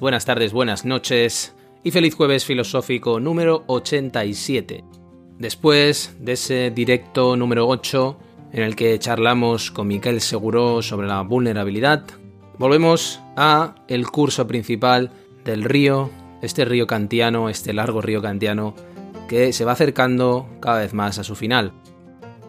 Buenas tardes, buenas noches y feliz jueves filosófico número 87. Después de ese directo número 8 en el que charlamos con Miquel Seguro sobre la vulnerabilidad, volvemos a el curso principal del río, este río kantiano, este largo río kantiano que se va acercando cada vez más a su final.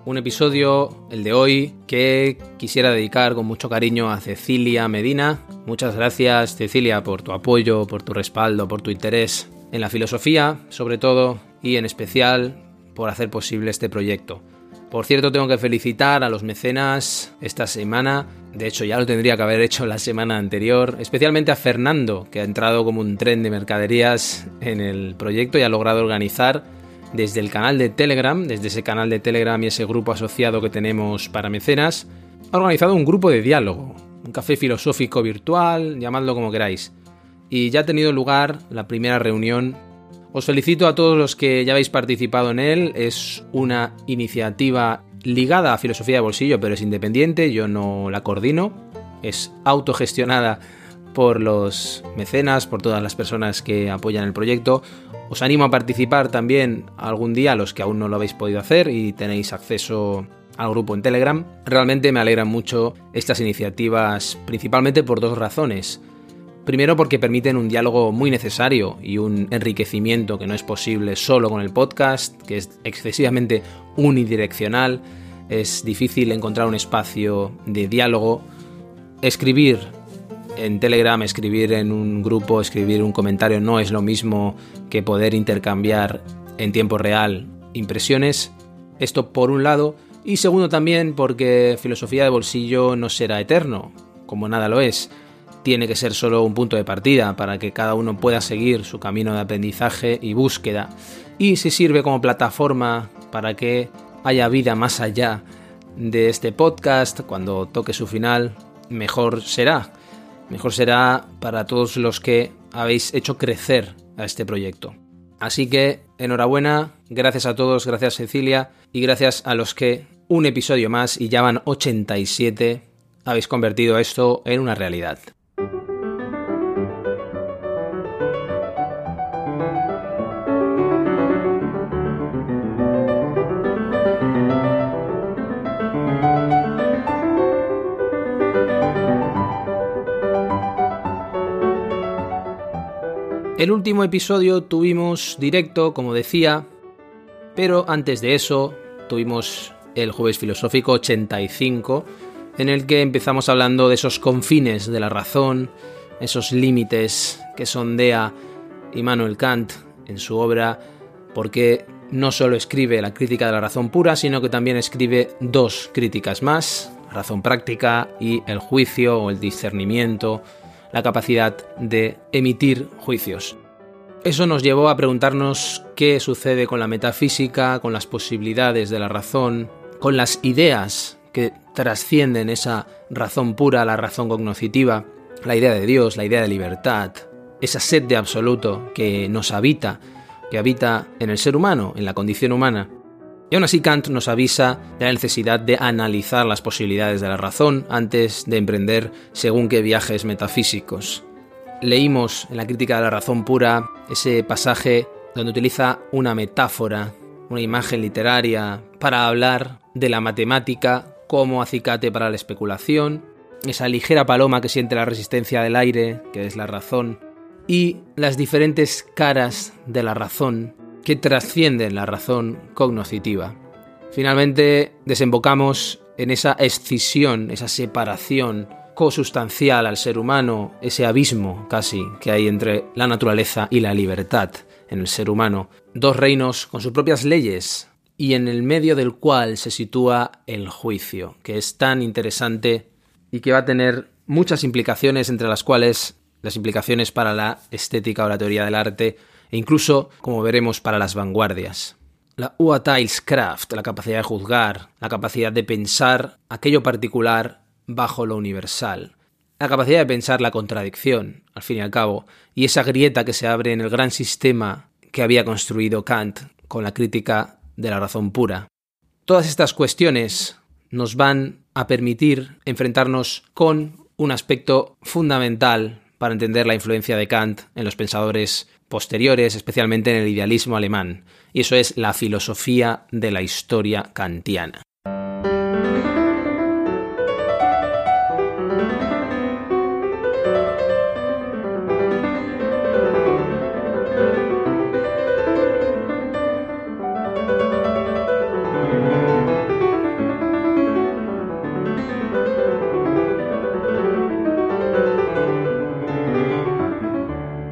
Un episodio, el de hoy, que quisiera dedicar con mucho cariño a Cecilia Medina. Muchas gracias Cecilia por tu apoyo, por tu respaldo, por tu interés en la filosofía, sobre todo, y en especial por hacer posible este proyecto. Por cierto, tengo que felicitar a los mecenas esta semana. De hecho, ya lo tendría que haber hecho la semana anterior. Especialmente a Fernando, que ha entrado como un tren de mercaderías en el proyecto y ha logrado organizar desde el canal de Telegram, desde ese canal de Telegram y ese grupo asociado que tenemos para mecenas, ha organizado un grupo de diálogo, un café filosófico virtual, llamadlo como queráis. Y ya ha tenido lugar la primera reunión. Os felicito a todos los que ya habéis participado en él. Es una iniciativa ligada a filosofía de bolsillo, pero es independiente, yo no la coordino. Es autogestionada por los mecenas, por todas las personas que apoyan el proyecto. Os animo a participar también algún día, los que aún no lo habéis podido hacer y tenéis acceso al grupo en Telegram. Realmente me alegran mucho estas iniciativas, principalmente por dos razones. Primero porque permiten un diálogo muy necesario y un enriquecimiento que no es posible solo con el podcast, que es excesivamente unidireccional, es difícil encontrar un espacio de diálogo. Escribir en Telegram, escribir en un grupo, escribir un comentario no es lo mismo que poder intercambiar en tiempo real impresiones. Esto por un lado. Y segundo también porque filosofía de bolsillo no será eterno, como nada lo es. Tiene que ser solo un punto de partida para que cada uno pueda seguir su camino de aprendizaje y búsqueda. Y si sirve como plataforma para que haya vida más allá de este podcast, cuando toque su final, mejor será mejor será para todos los que habéis hecho crecer a este proyecto. Así que enhorabuena, gracias a todos, gracias Cecilia y gracias a los que un episodio más y ya van 87 habéis convertido esto en una realidad. El último episodio tuvimos directo, como decía, pero antes de eso tuvimos el jueves filosófico 85, en el que empezamos hablando de esos confines de la razón, esos límites que sondea Immanuel Kant en su obra, porque no solo escribe la crítica de la razón pura, sino que también escribe dos críticas más, razón práctica y el juicio o el discernimiento, la capacidad de emitir juicios. Eso nos llevó a preguntarnos qué sucede con la metafísica, con las posibilidades de la razón, con las ideas que trascienden esa razón pura, la razón cognoscitiva, la idea de Dios, la idea de libertad, esa sed de absoluto que nos habita, que habita en el ser humano, en la condición humana. Y aún así Kant nos avisa de la necesidad de analizar las posibilidades de la razón antes de emprender según qué viajes metafísicos. Leímos en la crítica de la razón pura ese pasaje donde utiliza una metáfora, una imagen literaria, para hablar de la matemática como acicate para la especulación, esa ligera paloma que siente la resistencia del aire, que es la razón, y las diferentes caras de la razón que trascienden la razón cognoscitiva. Finalmente desembocamos en esa escisión, esa separación cosustancial al ser humano, ese abismo casi que hay entre la naturaleza y la libertad en el ser humano. Dos reinos con sus propias leyes, y en el medio del cual se sitúa el juicio, que es tan interesante y que va a tener muchas implicaciones, entre las cuales las implicaciones para la estética o la teoría del arte, e incluso, como veremos, para las vanguardias. La Urteilskraft, la capacidad de juzgar, la capacidad de pensar aquello particular bajo lo universal, la capacidad de pensar la contradicción, al fin y al cabo, y esa grieta que se abre en el gran sistema que había construido Kant con la crítica de la razón pura. Todas estas cuestiones nos van a permitir enfrentarnos con un aspecto fundamental para entender la influencia de Kant en los pensadores posteriores, especialmente en el idealismo alemán, y eso es la filosofía de la historia kantiana.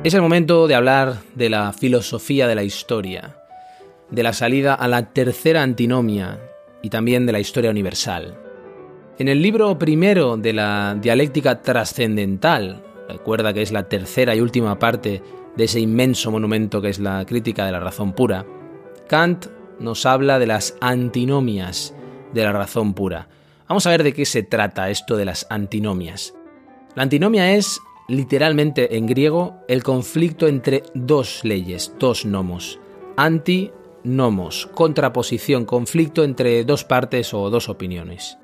Es el momento de hablar de la filosofía de la historia, de la salida a la tercera antinomia y también de la historia universal. En el libro primero de la dialéctica trascendental, recuerda que es la tercera y última parte de ese inmenso monumento que es la crítica de la razón pura, Kant nos habla de las antinomias de la razón pura. Vamos a ver de qué se trata esto de las antinomias. La antinomia es literalmente en griego el conflicto entre dos leyes, dos nomos. Anti nomos, contraposición, conflicto entre dos partes o dos opiniones.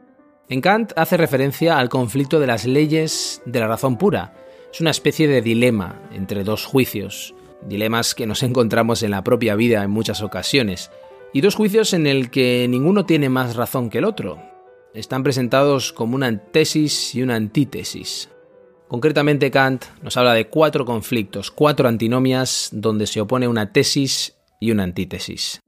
En Kant hace referencia al conflicto de las leyes de la razón pura. Es una especie de dilema entre dos juicios, dilemas que nos encontramos en la propia vida en muchas ocasiones, y dos juicios en el que ninguno tiene más razón que el otro. Están presentados como una tesis y una antítesis. Concretamente Kant nos habla de cuatro conflictos, cuatro antinomias donde se opone una tesis y una antítesis.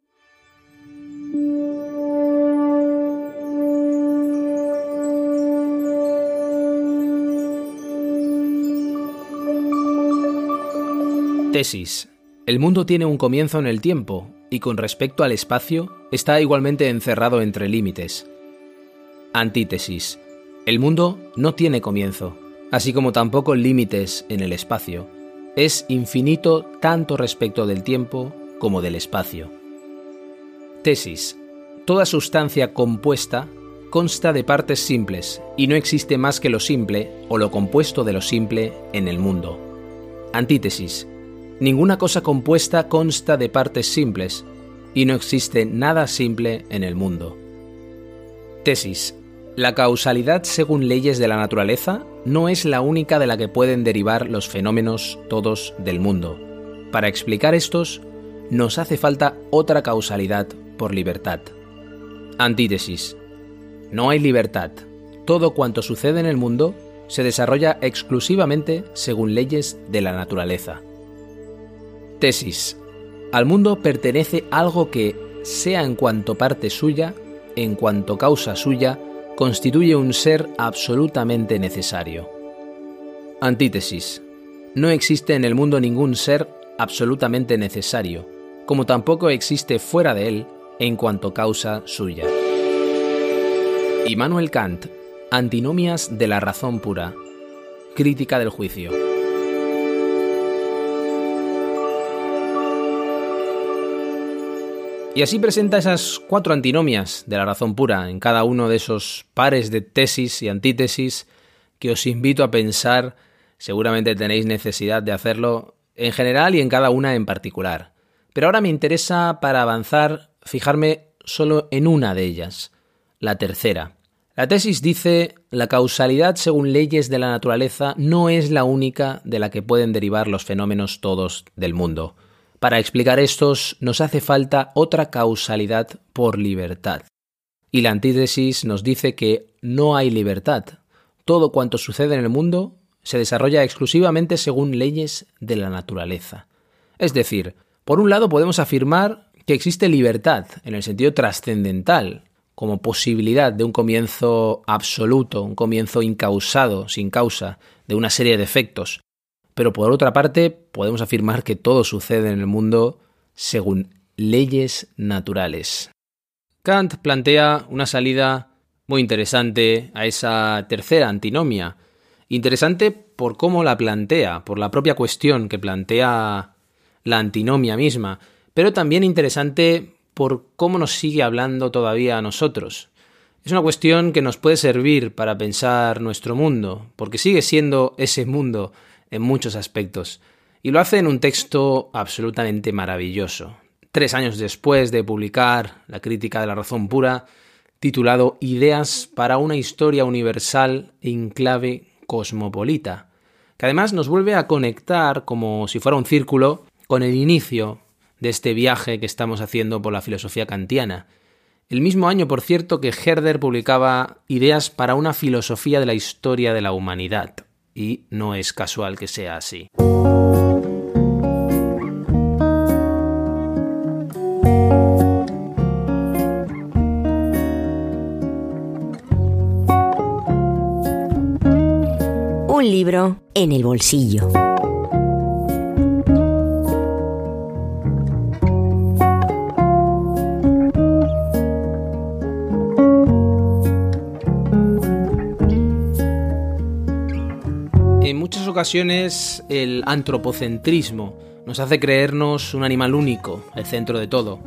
Tesis. El mundo tiene un comienzo en el tiempo y con respecto al espacio está igualmente encerrado entre límites. Antítesis. El mundo no tiene comienzo, así como tampoco límites en el espacio. Es infinito tanto respecto del tiempo como del espacio. Tesis. Toda sustancia compuesta consta de partes simples y no existe más que lo simple o lo compuesto de lo simple en el mundo. Antítesis. Ninguna cosa compuesta consta de partes simples y no existe nada simple en el mundo. Tesis. La causalidad según leyes de la naturaleza no es la única de la que pueden derivar los fenómenos todos del mundo. Para explicar estos, nos hace falta otra causalidad por libertad. Antítesis. No hay libertad. Todo cuanto sucede en el mundo se desarrolla exclusivamente según leyes de la naturaleza. Tesis. Al mundo pertenece algo que, sea en cuanto parte suya, en cuanto causa suya, constituye un ser absolutamente necesario. Antítesis. No existe en el mundo ningún ser absolutamente necesario, como tampoco existe fuera de él en cuanto causa suya. Immanuel Kant, Antinomias de la razón pura, Crítica del juicio. Y así presenta esas cuatro antinomias de la razón pura en cada uno de esos pares de tesis y antítesis que os invito a pensar, seguramente tenéis necesidad de hacerlo en general y en cada una en particular. Pero ahora me interesa para avanzar fijarme solo en una de ellas, la tercera. La tesis dice la causalidad según leyes de la naturaleza no es la única de la que pueden derivar los fenómenos todos del mundo. Para explicar estos nos hace falta otra causalidad por libertad. Y la antítesis nos dice que no hay libertad. Todo cuanto sucede en el mundo se desarrolla exclusivamente según leyes de la naturaleza. Es decir, por un lado podemos afirmar que existe libertad en el sentido trascendental, como posibilidad de un comienzo absoluto, un comienzo incausado, sin causa, de una serie de efectos, pero por otra parte, podemos afirmar que todo sucede en el mundo según leyes naturales. Kant plantea una salida muy interesante a esa tercera antinomia. Interesante por cómo la plantea, por la propia cuestión que plantea la antinomia misma, pero también interesante por cómo nos sigue hablando todavía a nosotros. Es una cuestión que nos puede servir para pensar nuestro mundo, porque sigue siendo ese mundo en muchos aspectos, y lo hace en un texto absolutamente maravilloso. Tres años después de publicar La crítica de la razón pura, titulado Ideas para una historia universal en clave cosmopolita, que además nos vuelve a conectar como si fuera un círculo con el inicio de este viaje que estamos haciendo por la filosofía kantiana. El mismo año, por cierto, que Herder publicaba Ideas para una filosofía de la historia de la humanidad, y no es casual que sea así. libro en el bolsillo. Ocasiones el antropocentrismo nos hace creernos un animal único, el centro de todo.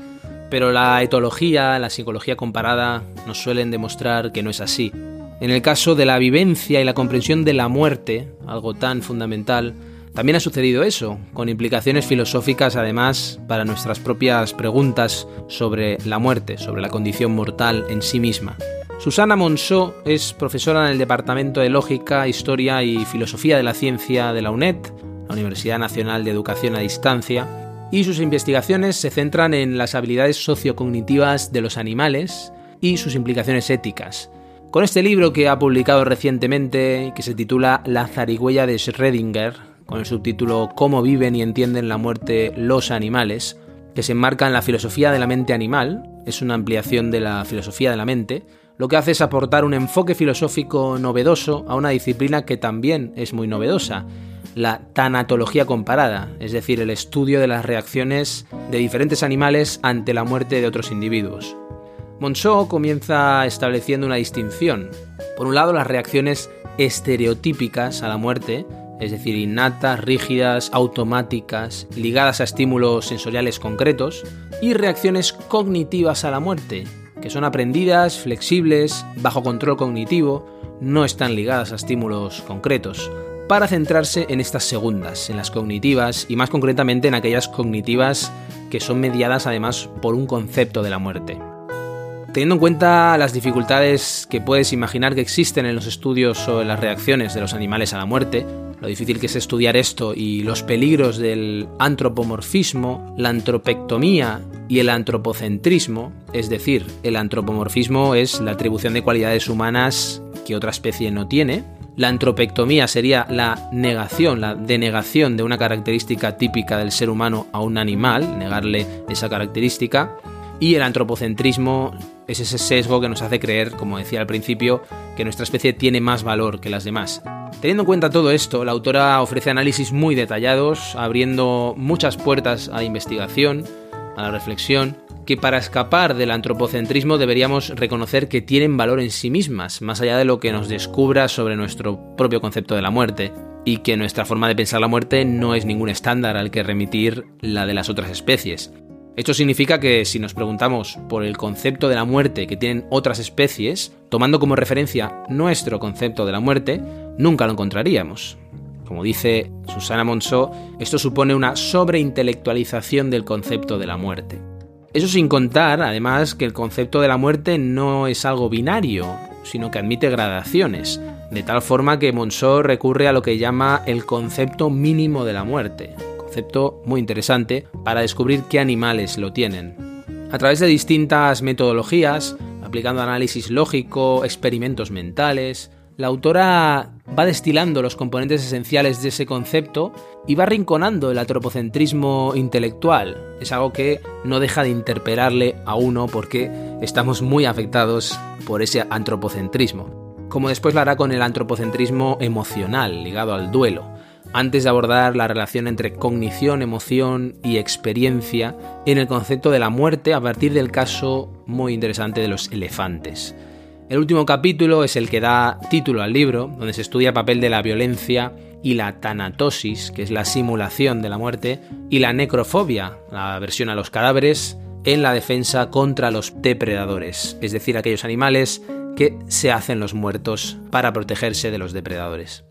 Pero la etología, la psicología comparada nos suelen demostrar que no es así. En el caso de la vivencia y la comprensión de la muerte, algo tan fundamental, también ha sucedido eso, con implicaciones filosóficas además para nuestras propias preguntas sobre la muerte, sobre la condición mortal en sí misma. Susana Monceau es profesora en el Departamento de Lógica, Historia y Filosofía de la Ciencia de la UNED, la Universidad Nacional de Educación a Distancia, y sus investigaciones se centran en las habilidades sociocognitivas de los animales y sus implicaciones éticas, con este libro que ha publicado recientemente, que se titula La zarigüeya de Schrödinger, con el subtítulo Cómo viven y entienden la muerte los animales, que se enmarca en la filosofía de la mente animal, es una ampliación de la filosofía de la mente, lo que hace es aportar un enfoque filosófico novedoso a una disciplina que también es muy novedosa, la tanatología comparada, es decir, el estudio de las reacciones de diferentes animales ante la muerte de otros individuos. Monceau comienza estableciendo una distinción. Por un lado, las reacciones estereotípicas a la muerte, es decir, innatas, rígidas, automáticas, ligadas a estímulos sensoriales concretos, y reacciones cognitivas a la muerte, que son aprendidas, flexibles, bajo control cognitivo, no están ligadas a estímulos concretos, para centrarse en estas segundas, en las cognitivas, y más concretamente en aquellas cognitivas que son mediadas además por un concepto de la muerte. Teniendo en cuenta las dificultades que puedes imaginar que existen en los estudios sobre las reacciones de los animales a la muerte, lo difícil que es estudiar esto y los peligros del antropomorfismo, la antropectomía y el antropocentrismo, es decir, el antropomorfismo es la atribución de cualidades humanas que otra especie no tiene, la antropectomía sería la negación, la denegación de una característica típica del ser humano a un animal, negarle esa característica, y el antropocentrismo es ese sesgo que nos hace creer, como decía al principio, que nuestra especie tiene más valor que las demás. Teniendo en cuenta todo esto, la autora ofrece análisis muy detallados, abriendo muchas puertas a la investigación, a la reflexión, que para escapar del antropocentrismo deberíamos reconocer que tienen valor en sí mismas, más allá de lo que nos descubra sobre nuestro propio concepto de la muerte, y que nuestra forma de pensar la muerte no es ningún estándar al que remitir la de las otras especies. Esto significa que si nos preguntamos por el concepto de la muerte que tienen otras especies, tomando como referencia nuestro concepto de la muerte, nunca lo encontraríamos. Como dice Susana Monceau, esto supone una sobreintelectualización del concepto de la muerte. Eso sin contar, además, que el concepto de la muerte no es algo binario, sino que admite gradaciones, de tal forma que Monceau recurre a lo que llama el concepto mínimo de la muerte, concepto muy interesante para descubrir qué animales lo tienen. A través de distintas metodologías, aplicando análisis lógico, experimentos mentales, la autora va destilando los componentes esenciales de ese concepto y va rinconando el antropocentrismo intelectual. Es algo que no deja de interpelarle a uno porque estamos muy afectados por ese antropocentrismo. Como después lo hará con el antropocentrismo emocional, ligado al duelo antes de abordar la relación entre cognición, emoción y experiencia en el concepto de la muerte a partir del caso muy interesante de los elefantes. El último capítulo es el que da título al libro, donde se estudia el papel de la violencia y la tanatosis, que es la simulación de la muerte, y la necrofobia, la aversión a los cadáveres, en la defensa contra los depredadores, es decir, aquellos animales que se hacen los muertos para protegerse de los depredadores.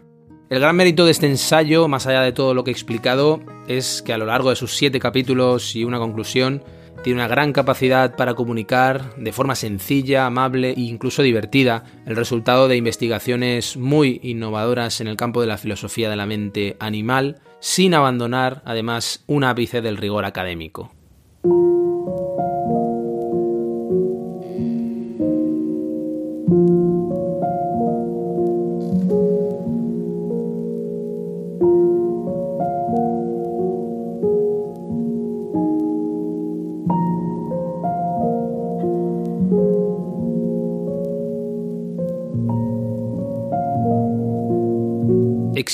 El gran mérito de este ensayo, más allá de todo lo que he explicado, es que a lo largo de sus siete capítulos y una conclusión, tiene una gran capacidad para comunicar de forma sencilla, amable e incluso divertida el resultado de investigaciones muy innovadoras en el campo de la filosofía de la mente animal, sin abandonar además un ápice del rigor académico.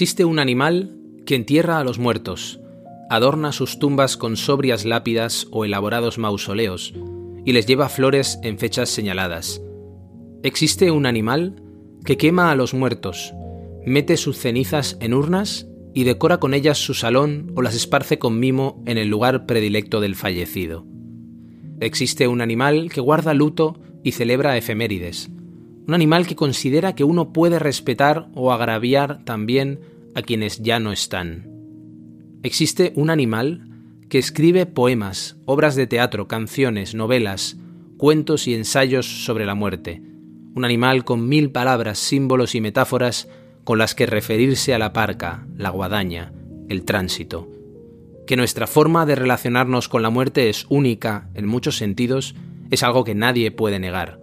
Existe un animal que entierra a los muertos, adorna sus tumbas con sobrias lápidas o elaborados mausoleos, y les lleva flores en fechas señaladas. Existe un animal que quema a los muertos, mete sus cenizas en urnas y decora con ellas su salón o las esparce con mimo en el lugar predilecto del fallecido. Existe un animal que guarda luto y celebra efemérides, un animal que considera que uno puede respetar o agraviar también a quienes ya no están. Existe un animal que escribe poemas, obras de teatro, canciones, novelas, cuentos y ensayos sobre la muerte. Un animal con mil palabras, símbolos y metáforas con las que referirse a la parca, la guadaña, el tránsito. Que nuestra forma de relacionarnos con la muerte es única en muchos sentidos es algo que nadie puede negar.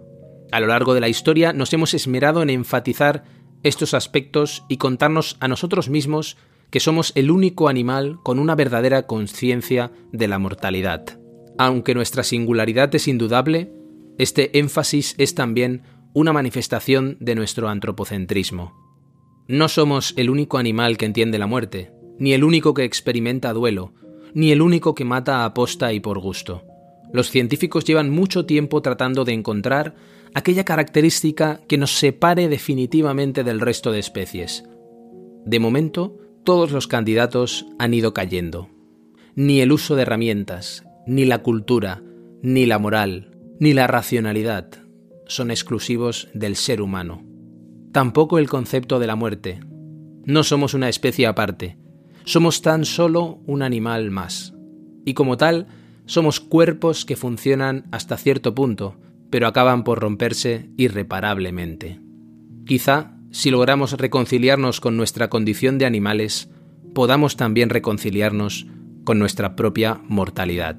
A lo largo de la historia nos hemos esmerado en enfatizar estos aspectos y contarnos a nosotros mismos que somos el único animal con una verdadera conciencia de la mortalidad. Aunque nuestra singularidad es indudable, este énfasis es también una manifestación de nuestro antropocentrismo. No somos el único animal que entiende la muerte, ni el único que experimenta duelo, ni el único que mata a posta y por gusto. Los científicos llevan mucho tiempo tratando de encontrar aquella característica que nos separe definitivamente del resto de especies. De momento, todos los candidatos han ido cayendo. Ni el uso de herramientas, ni la cultura, ni la moral, ni la racionalidad son exclusivos del ser humano. Tampoco el concepto de la muerte. No somos una especie aparte, somos tan solo un animal más. Y como tal, somos cuerpos que funcionan hasta cierto punto, pero acaban por romperse irreparablemente. Quizá, si logramos reconciliarnos con nuestra condición de animales, podamos también reconciliarnos con nuestra propia mortalidad.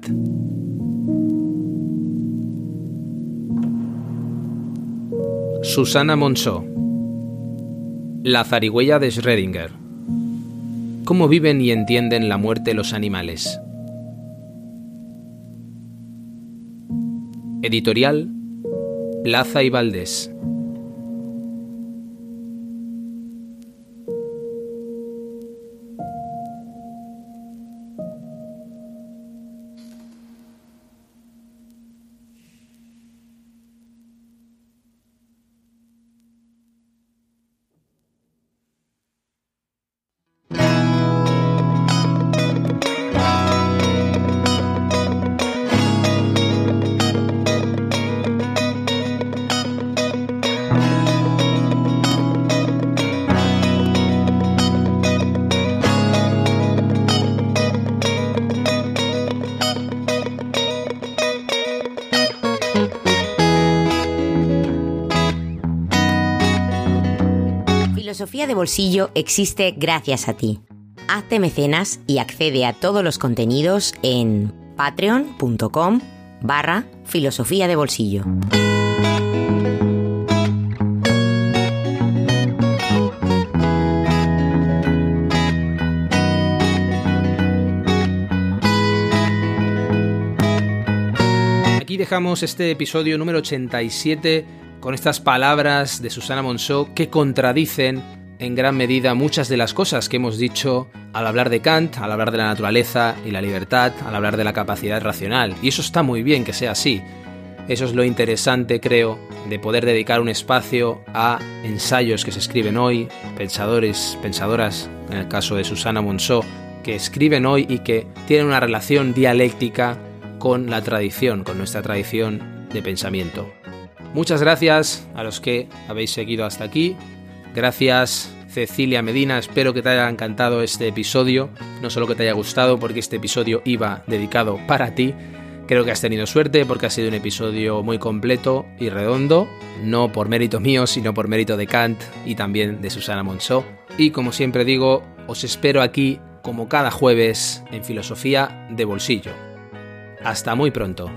Susana Monceau La zarigüeya de Schrödinger ¿Cómo viven y entienden la muerte los animales? Editorial Plaza y Valdés. De Bolsillo existe gracias a ti. Hazte mecenas y accede a todos los contenidos en patreon.com barra filosofía de bolsillo. Aquí dejamos este episodio número 87 con estas palabras de Susana Monceau que contradicen en gran medida muchas de las cosas que hemos dicho al hablar de Kant, al hablar de la naturaleza y la libertad, al hablar de la capacidad racional. Y eso está muy bien que sea así. Eso es lo interesante, creo, de poder dedicar un espacio a ensayos que se escriben hoy, pensadores, pensadoras, en el caso de Susana Monceau, que escriben hoy y que tienen una relación dialéctica con la tradición, con nuestra tradición de pensamiento. Muchas gracias a los que habéis seguido hasta aquí. Gracias Cecilia Medina, espero que te haya encantado este episodio, no solo que te haya gustado porque este episodio iba dedicado para ti, creo que has tenido suerte porque ha sido un episodio muy completo y redondo, no por mérito mío, sino por mérito de Kant y también de Susana Monceau. Y como siempre digo, os espero aquí como cada jueves en Filosofía de Bolsillo. Hasta muy pronto.